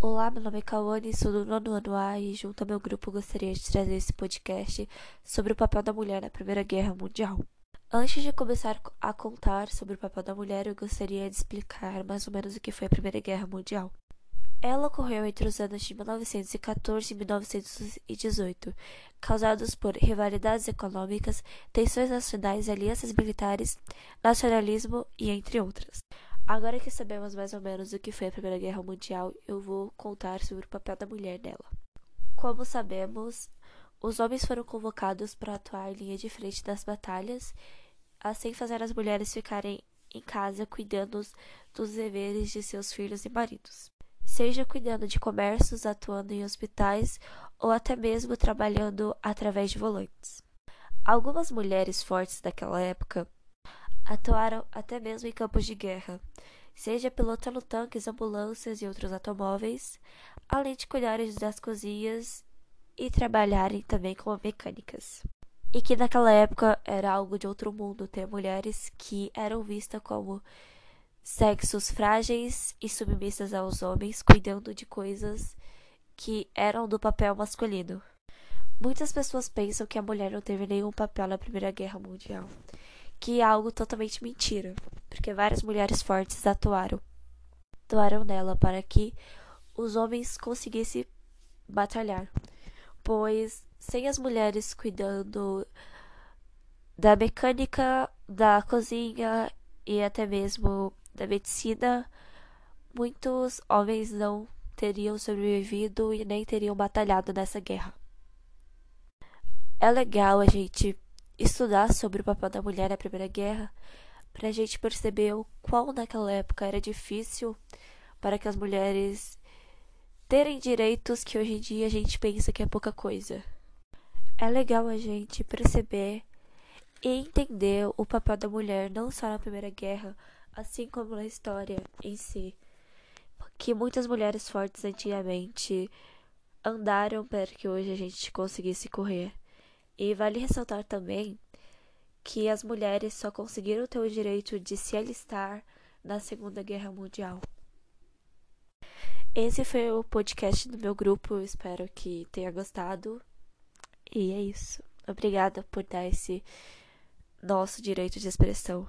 Olá, meu nome é Kawane, sou do nono ano A e junto ao meu grupo gostaria de trazer esse podcast sobre o papel da mulher na Primeira Guerra Mundial. Antes de começar a contar sobre o papel da mulher, eu gostaria de explicar mais ou menos o que foi a Primeira Guerra Mundial. Ela ocorreu entre os anos de 1914 e 1918, causados por rivalidades econômicas, tensões nacionais, alianças militares, nacionalismo e entre outras. Agora que sabemos mais ou menos o que foi a Primeira Guerra Mundial, eu vou contar sobre o papel da mulher nela. Como sabemos, os homens foram convocados para atuar em linha de frente das batalhas, assim fazer as mulheres ficarem em casa cuidando dos deveres de seus filhos e maridos, seja cuidando de comércios, atuando em hospitais ou até mesmo trabalhando através de volantes. Algumas mulheres fortes daquela época atuaram até mesmo em campos de guerra, seja pilotando tanques, ambulâncias e outros automóveis, além de cuidarem das cozinhas e trabalharem também como mecânicas. E que naquela época era algo de outro mundo ter mulheres que eram vistas como sexos frágeis e submissas aos homens, cuidando de coisas que eram do papel masculino. Muitas pessoas pensam que a mulher não teve nenhum papel na Primeira Guerra Mundial que é algo totalmente mentira, porque várias mulheres fortes atuaram, atuaram nela para que os homens conseguissem batalhar, pois sem as mulheres cuidando da mecânica, da cozinha e até mesmo da medicina, muitos homens não teriam sobrevivido e nem teriam batalhado nessa guerra. É legal a gente estudar sobre o papel da mulher na Primeira Guerra para a gente perceber o qual naquela época era difícil para que as mulheres terem direitos que hoje em dia a gente pensa que é pouca coisa. É legal a gente perceber e entender o papel da mulher não só na Primeira Guerra, assim como na história em si. Que muitas mulheres fortes antigamente andaram para que hoje a gente conseguisse correr. E vale ressaltar também que as mulheres só conseguiram ter o direito de se alistar na Segunda Guerra Mundial. Esse foi o podcast do meu grupo, espero que tenha gostado. E é isso. Obrigada por dar esse nosso direito de expressão.